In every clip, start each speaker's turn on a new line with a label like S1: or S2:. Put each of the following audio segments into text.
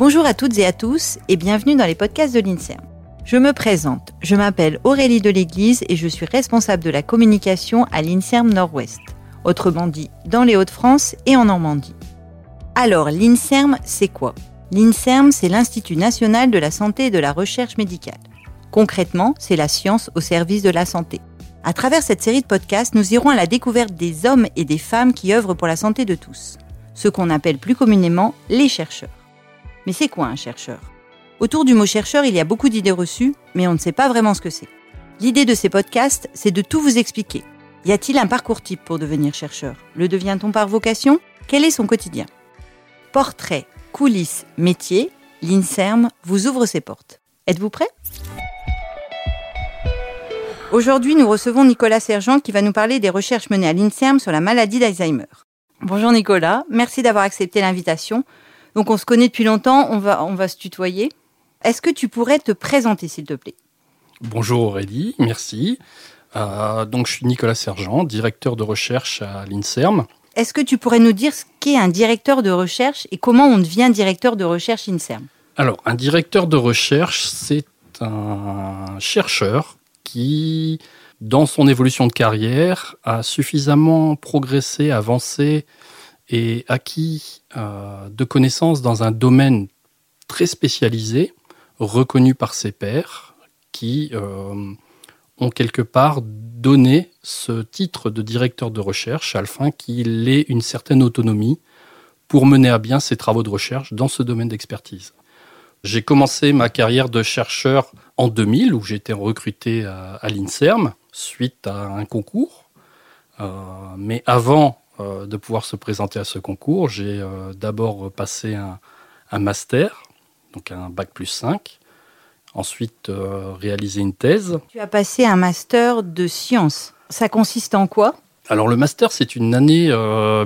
S1: Bonjour à toutes et à tous et bienvenue dans les podcasts de l'INSERM. Je me présente, je m'appelle Aurélie de l'Église et je suis responsable de la communication à l'INSERM Nord-Ouest, autrement dit dans les Hauts-de-France et en Normandie. Alors, l'INSERM, c'est quoi? L'INSERM, c'est l'Institut national de la santé et de la recherche médicale. Concrètement, c'est la science au service de la santé. À travers cette série de podcasts, nous irons à la découverte des hommes et des femmes qui œuvrent pour la santé de tous, ce qu'on appelle plus communément les chercheurs. Mais c'est quoi un chercheur? Autour du mot chercheur, il y a beaucoup d'idées reçues, mais on ne sait pas vraiment ce que c'est. L'idée de ces podcasts, c'est de tout vous expliquer. Y a-t-il un parcours type pour devenir chercheur? Le devient-on par vocation? Quel est son quotidien? Portrait, coulisses, métier, l'INSERM vous ouvre ses portes. Êtes-vous prêt? Aujourd'hui, nous recevons Nicolas Sergent qui va nous parler des recherches menées à l'INSERM sur la maladie d'Alzheimer. Bonjour Nicolas, merci d'avoir accepté l'invitation. Donc on se connaît depuis longtemps, on va, on va se tutoyer. Est-ce que tu pourrais te présenter s'il te plaît?
S2: Bonjour Aurélie, merci. Euh, donc je suis Nicolas Sergent, directeur de recherche à l'INSERM.
S1: Est-ce que tu pourrais nous dire ce qu'est un directeur de recherche et comment on devient directeur de recherche INSERM?
S2: Alors un directeur de recherche, c'est un chercheur qui, dans son évolution de carrière, a suffisamment progressé, avancé et acquis euh, de connaissances dans un domaine très spécialisé, reconnu par ses pairs, qui euh, ont quelque part donné ce titre de directeur de recherche afin qu'il ait une certaine autonomie pour mener à bien ses travaux de recherche dans ce domaine d'expertise. J'ai commencé ma carrière de chercheur en 2000, où été recruté à, l'INSERM suite à un concours. Euh, mais avant euh, de pouvoir se présenter à ce concours, j'ai euh, d'abord passé un, un, master, donc un bac plus 5. Ensuite, réalisé une thèse.
S1: Tu as passé un master de sciences. Ça consiste en quoi?
S2: Alors le master, c'est une année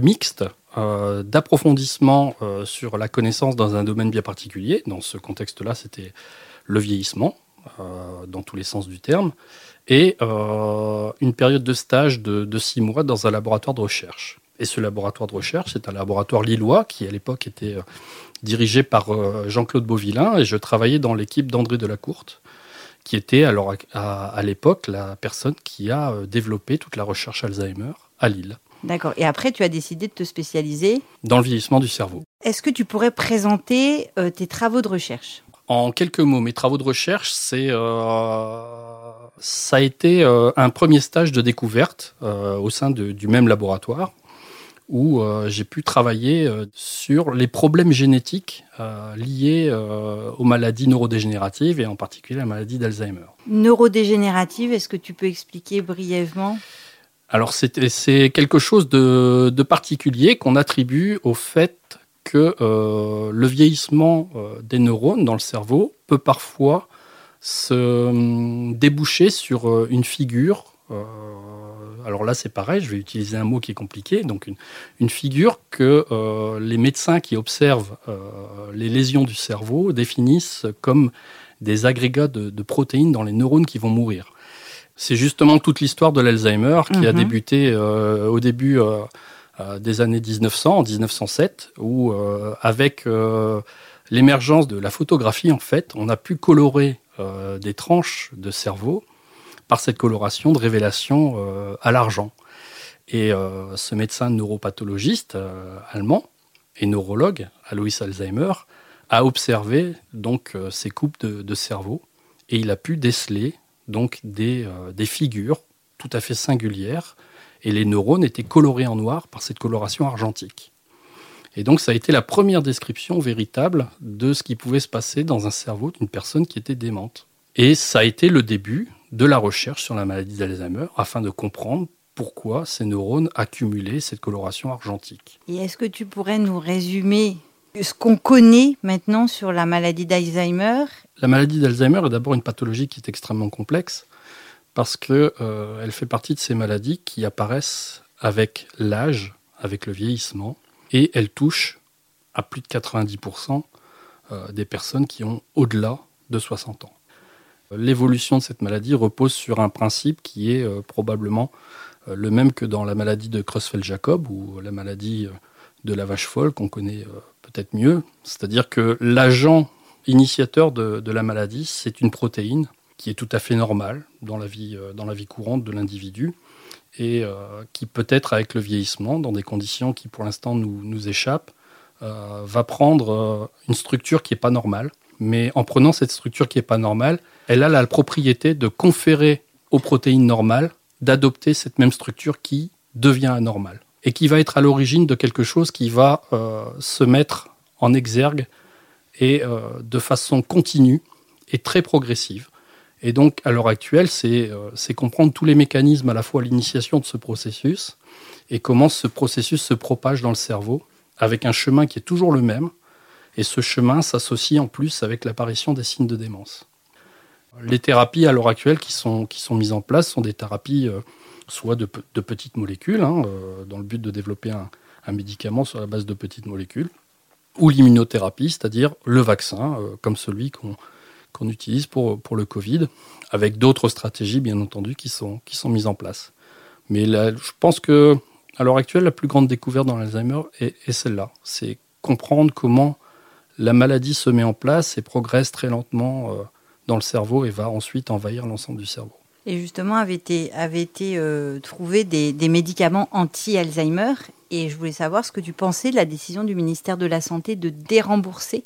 S2: mixte euh, d'approfondissement euh, sur la connaissance dans un domaine bien particulier. Dans ce contexte-là, c'était le vieillissement, euh, dans tous les sens du terme, et une période de stage de, six mois dans un laboratoire de recherche. Et ce laboratoire de recherche, c'est un laboratoire lillois qui, à l'époque, était dirigé par Jean-Claude Beauvillain, et je travaillais dans l'équipe d'André Delacourte, qui était alors à l'époque la personne qui a développé toute la recherche Alzheimer à Lille.
S1: D'accord. Et après, tu as décidé de te spécialiser
S2: Dans le vieillissement du cerveau.
S1: Est-ce que tu pourrais présenter euh, tes travaux de recherche?
S2: En quelques mots, mes travaux de recherche, c'est euh, ça a été euh, un premier stage de découverte au sein du même laboratoire où j'ai pu travailler sur les problèmes génétiques liés aux maladies neurodégénératives et en particulier la maladie d'Alzheimer.
S1: Neurodégénérative, est-ce que tu peux expliquer brièvement?
S2: Alors c'est quelque chose de, particulier qu'on attribue au fait que euh, le vieillissement euh, des neurones dans le cerveau peut parfois se hum, déboucher sur euh, une figure. Alors là c'est pareil, je vais utiliser un mot qui est compliqué, donc une, figure que les médecins qui observent les lésions du cerveau définissent comme des agrégats de protéines dans les neurones qui vont mourir. C'est justement toute l'histoire de l'Alzheimer qui a mhm. débuté euh, au début euh, euh, des années 1900, en 1907, où avec l'émergence de la photographie, en fait, on a pu colorer des tranches de cerveau par cette coloration de révélation à l'argent. Et ce médecin neuropathologiste allemand et neurologue, Alois Alzheimer, a observé donc ces coupes de, cerveau et il a pu déceler donc euh, des, figures tout à fait singulières, et les neurones étaient colorés en noir par cette coloration argentique. Et donc ça a été la première description véritable de ce qui pouvait se passer dans un cerveau d'une personne qui était démente. Et ça a été le début de la recherche sur la maladie d'Alzheimer afin de comprendre pourquoi ces neurones accumulaient cette coloration argentique.
S1: Et est-ce que tu pourrais nous résumer ce qu'on connaît maintenant sur la maladie d'Alzheimer?
S2: La maladie d'Alzheimer est d'abord une pathologie qui est extrêmement complexe parce qu'elle euh, fait partie de ces maladies qui apparaissent avec l'âge, avec le vieillissement, et elle touche à plus de 90% euh, des personnes qui ont au-delà de 60 ans. L'évolution de cette maladie repose sur un principe qui est euh, probablement le même que dans la maladie de Creutzfeldt-Jacob ou la maladie de la vache folle qu'on connaît peut-être mieux. C'est-à-dire que l'agent initiateur de, la maladie, c'est une protéine qui est tout à fait normale dans la vie, dans la vie courante de l'individu et qui peut-être avec le vieillissement, dans des conditions qui pour l'instant nous, nous échappent, va prendre une structure qui n'est pas normale. Mais en prenant cette structure qui n'est pas normale, elle a la propriété de conférer aux protéines normales d'adopter cette même structure qui devient anormale et qui va être à l'origine de quelque chose qui va euh, se mettre en exergue et euh, de façon continue et très progressive. Et donc, à l'heure actuelle, euh, c'est comprendre tous les mécanismes à la fois à l'initiation de ce processus et comment ce processus se propage dans le cerveau avec un chemin qui est toujours le même. Et ce chemin s'associe en plus avec l'apparition des signes de démence. Les thérapies à l'heure actuelle qui sont, qui sont mises en place sont des thérapies euh, soit de, petites molécules, hein, euh, dans le but de développer un, médicament sur la base de petites molécules, ou l'immunothérapie, c'est-à-dire le vaccin, euh, comme celui qu'on utilise pour, pour le Covid, avec d'autres stratégies, bien entendu, qui sont, qui sont mises en place. Mais je pense que à l'heure actuelle, la plus grande découverte dans l'Alzheimer est celle-là. C'est comprendre comment la maladie se met en place et progresse très lentement dans le cerveau et va ensuite envahir l'ensemble du cerveau.
S1: Et justement, avait été, avait été euh, trouvé des, médicaments anti-Alzheimer? Et je voulais savoir ce que tu pensais de la décision du ministère de la Santé de dérembourser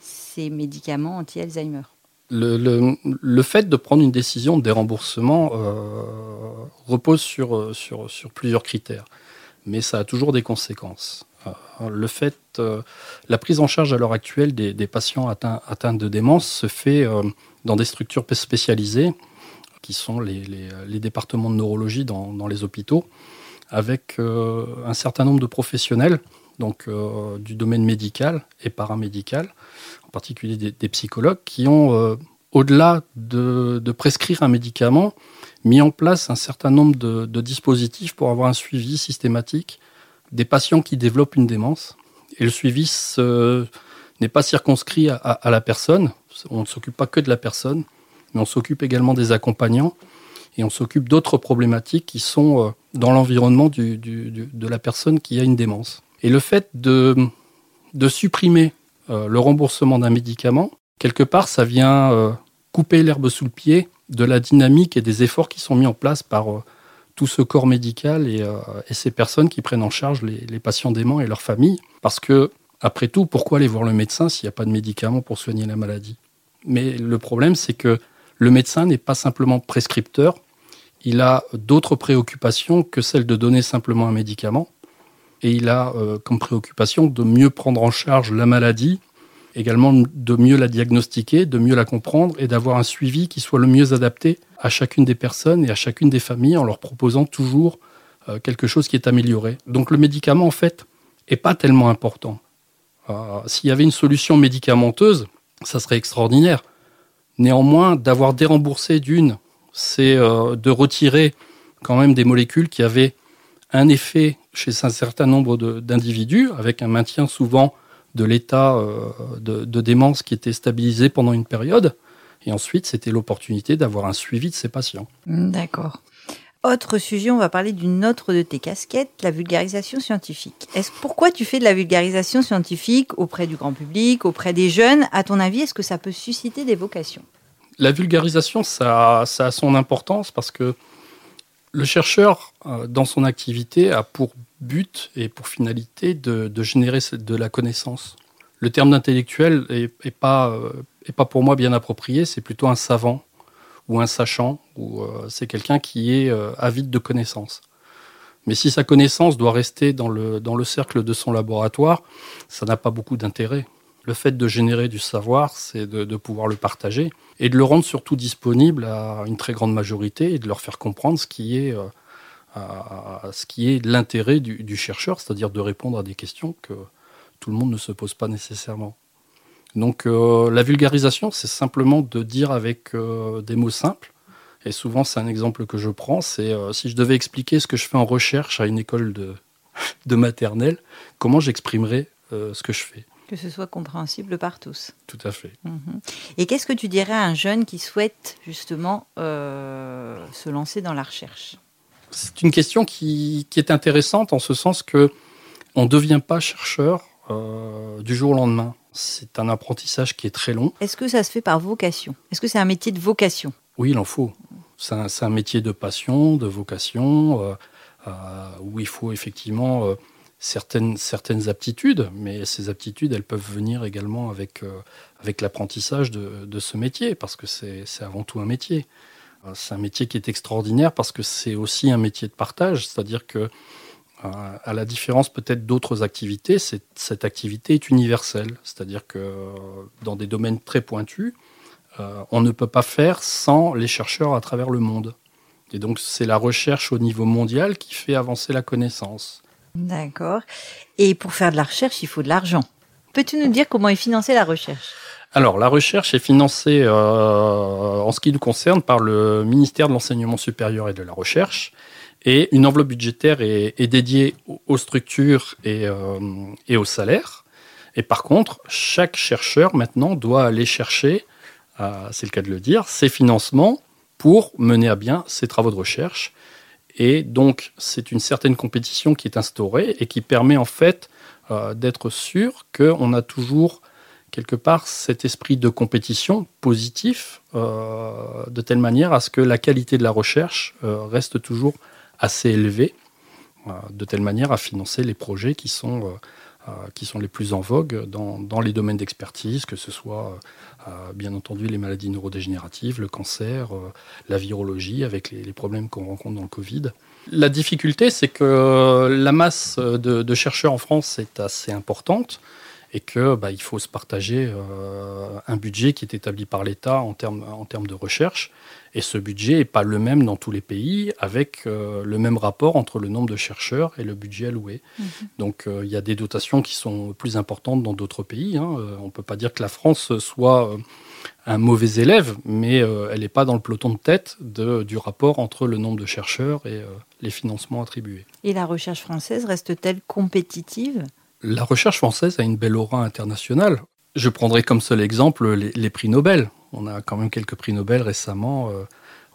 S1: ces médicaments anti-Alzheimer.
S2: Le, le, fait de prendre une décision de déremboursement euh, repose sur, euh, sur, sur plusieurs critères, mais ça a toujours des conséquences. Le fait, euh, la prise en charge à l'heure actuelle des, patients atteints, atteints, de démence se fait euh, dans des structures spécialisées, qui sont les, départements de neurologie dans, les hôpitaux, avec euh, un certain nombre de professionnels, donc du domaine médical et paramédical, en particulier des, psychologues, qui ont, au-delà de, prescrire un médicament, mis en place un certain nombre de dispositifs pour avoir un suivi systématique des patients qui développent une démence. Et le suivi n'est pas circonscrit à, la personne. On ne s'occupe pas que de la personne, mais on s'occupe également des accompagnants et on s'occupe d'autres problématiques qui sont euh, dans l'environnement de la personne qui a une démence. Et le fait de, de supprimer euh, le remboursement d'un médicament, quelque part, ça vient euh, couper l'herbe sous le pied de la dynamique et des efforts qui sont mis en place par tout ce corps médical euh, et, ces personnes qui prennent en charge les, patients déments et leurs familles. Parce que, après tout, pourquoi aller voir le médecin s'il n'y a pas de médicaments pour soigner la maladie? Mais le problème, c'est que le médecin n'est pas simplement prescripteur, il a d'autres préoccupations que celle de donner simplement un médicament. Et il a euh, comme préoccupation de mieux prendre en charge la maladie également de mieux la diagnostiquer, de mieux la comprendre et d'avoir un suivi qui soit le mieux adapté à chacune des personnes et à chacune des familles en leur proposant toujours euh, quelque chose qui est amélioré. Donc le médicament, en fait, est pas tellement important. Euh, s'il y avait une solution médicamenteuse, ça serait extraordinaire. Néanmoins, d'avoir déremboursé d'une, c'est euh, de retirer quand même des molécules qui avaient un effet chez un certain nombre d'individus, avec un maintien souvent de l'état euh, de, démence qui était stabilisé pendant une période. Et ensuite, c'était l'opportunité d'avoir un suivi de ces patients.
S1: D'accord. Autre sujet, on va parler d'une autre de tes casquettes, la vulgarisation scientifique. Est-ce pourquoi tu fais de la vulgarisation scientifique auprès du grand public, auprès des jeunes? À ton avis, est-ce que ça peut susciter des vocations?
S2: La vulgarisation, ça, ça, a son importance parce que le chercheur, euh, dans son activité, a pour but et pour finalité de, générer de la connaissance. Le terme d'intellectuel n'est pas, euh, est pas pour moi bien approprié, c'est plutôt un savant ou un sachant, ou euh, c'est quelqu'un qui est avide de connaissances. Mais si sa connaissance doit rester dans le cercle de son laboratoire, ça n'a pas beaucoup d'intérêt. Le fait de générer du savoir, c'est de, pouvoir le partager et de le rendre surtout disponible à une très grande majorité et de leur faire comprendre ce qui est, euh, ce qui est l'intérêt du, chercheur, c'est-à-dire de répondre à des questions que tout le monde ne se pose pas nécessairement. Donc euh, la vulgarisation, c'est simplement de dire avec euh, des mots simples. Et souvent, c'est un exemple que je prends, c'est si je devais expliquer ce que je fais en recherche à une école de, de maternelle, comment j'exprimerais ce que je fais?
S1: Que ce soit compréhensible par tous.
S2: Tout à fait. Mhm.
S1: Et qu'est-ce que tu dirais à un jeune qui souhaite justement euh, se lancer dans la recherche?
S2: C'est une question qui, est intéressante en ce sens que On ne devient pas chercheur du jour au lendemain. C'est un apprentissage qui est très long.
S1: Est-ce que ça se fait par vocation? Est-ce que c'est un métier de vocation?
S2: Oui, il en faut. C'est un, métier de passion, de vocation, euh, euh, où il faut effectivement euh, certaines, certaines aptitudes, mais ces aptitudes, elles peuvent venir également avec, avec l'apprentissage de, ce métier, parce que c'est avant tout un métier. C'est un métier qui est extraordinaire parce que c'est aussi un métier de partage, c'est-à-dire que à la différence peut-être d'autres activités, cette activité est universelle. C'est-à-dire que dans des domaines très pointus, euh, on ne peut pas faire sans les chercheurs à travers le monde. Et donc c'est la recherche au niveau mondial qui fait avancer la connaissance.
S1: D'accord. Et pour faire de la recherche, il faut de l'argent. Peux-tu nous dire comment est financée la recherche?
S2: Alors, la recherche est financée euh, en ce qui nous concerne par le ministère de l'Enseignement supérieur et de la Recherche, et une enveloppe budgétaire est, dédiée aux structures euh, et, aux salaires. Et par contre, chaque chercheur maintenant doit aller chercher, euh, c'est le cas de le dire, ses financements pour mener à bien ses travaux de recherche. Et donc, c'est une certaine compétition qui est instaurée et qui permet en fait euh, d'être sûr qu'on a toujours quelque part cet esprit de compétition positif, de telle manière à ce que la qualité de la recherche reste toujours assez élevé, euh, de telle manière à financer les projets qui sont, euh, euh, qui sont les plus en vogue dans, dans les domaines d'expertise, que ce soit bien entendu les maladies neurodégénératives, le cancer, la virologie, avec les, problèmes qu'on rencontre dans le Covid. La difficulté, c'est que la masse de, chercheurs en France est assez importante et que bah, il faut se partager un budget qui est établi par l'État en termes en termes de recherche et ce budget n'est pas le même dans tous les pays, avec euh, le même rapport entre le nombre de chercheurs et le budget alloué. Mhm. Donc euh, il y a des dotations qui sont plus importantes dans d'autres pays. Hein. Euh, on ne peut pas dire que la France soit un mauvais élève, mais elle n'est pas dans le peloton de tête de, du rapport entre le nombre de chercheurs et les financements attribués.
S1: Et la recherche française reste-t-elle compétitive?
S2: La recherche française a une belle aura internationale. Je prendrai comme seul exemple les prix Nobel. On a quand même quelques prix Nobel récemment euh,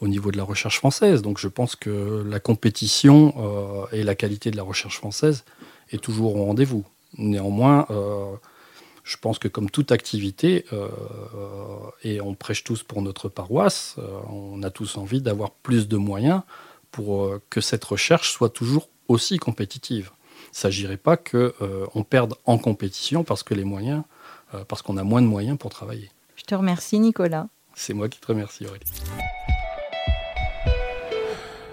S2: au niveau de la recherche française. Donc je pense que la compétition euh, et la qualité de la recherche française est toujours au rendez-vous. Néanmoins, euh, je pense que comme toute activité, et on prêche tous pour notre paroisse, on a tous envie d'avoir plus de moyens pour que cette recherche soit toujours aussi compétitive. Il ne s'agirait pas qu'on perde en compétition parce que les moyens, parce qu'on a moins de moyens pour travailler.
S1: Je te remercie, Nicolas.
S2: C'est moi qui te remercie, Aurélie.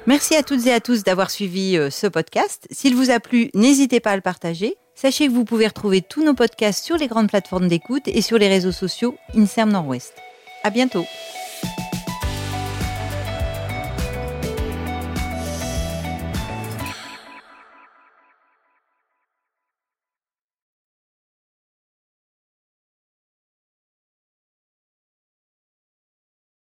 S1: Merci à toutes et à tous d'avoir suivi euh, ce podcast. S'il vous a plu, n'hésitez pas à le partager. Sachez que vous pouvez retrouver tous nos podcasts sur les grandes plateformes d'écoute et sur les réseaux sociaux INSERM Nord-Ouest. À bientôt.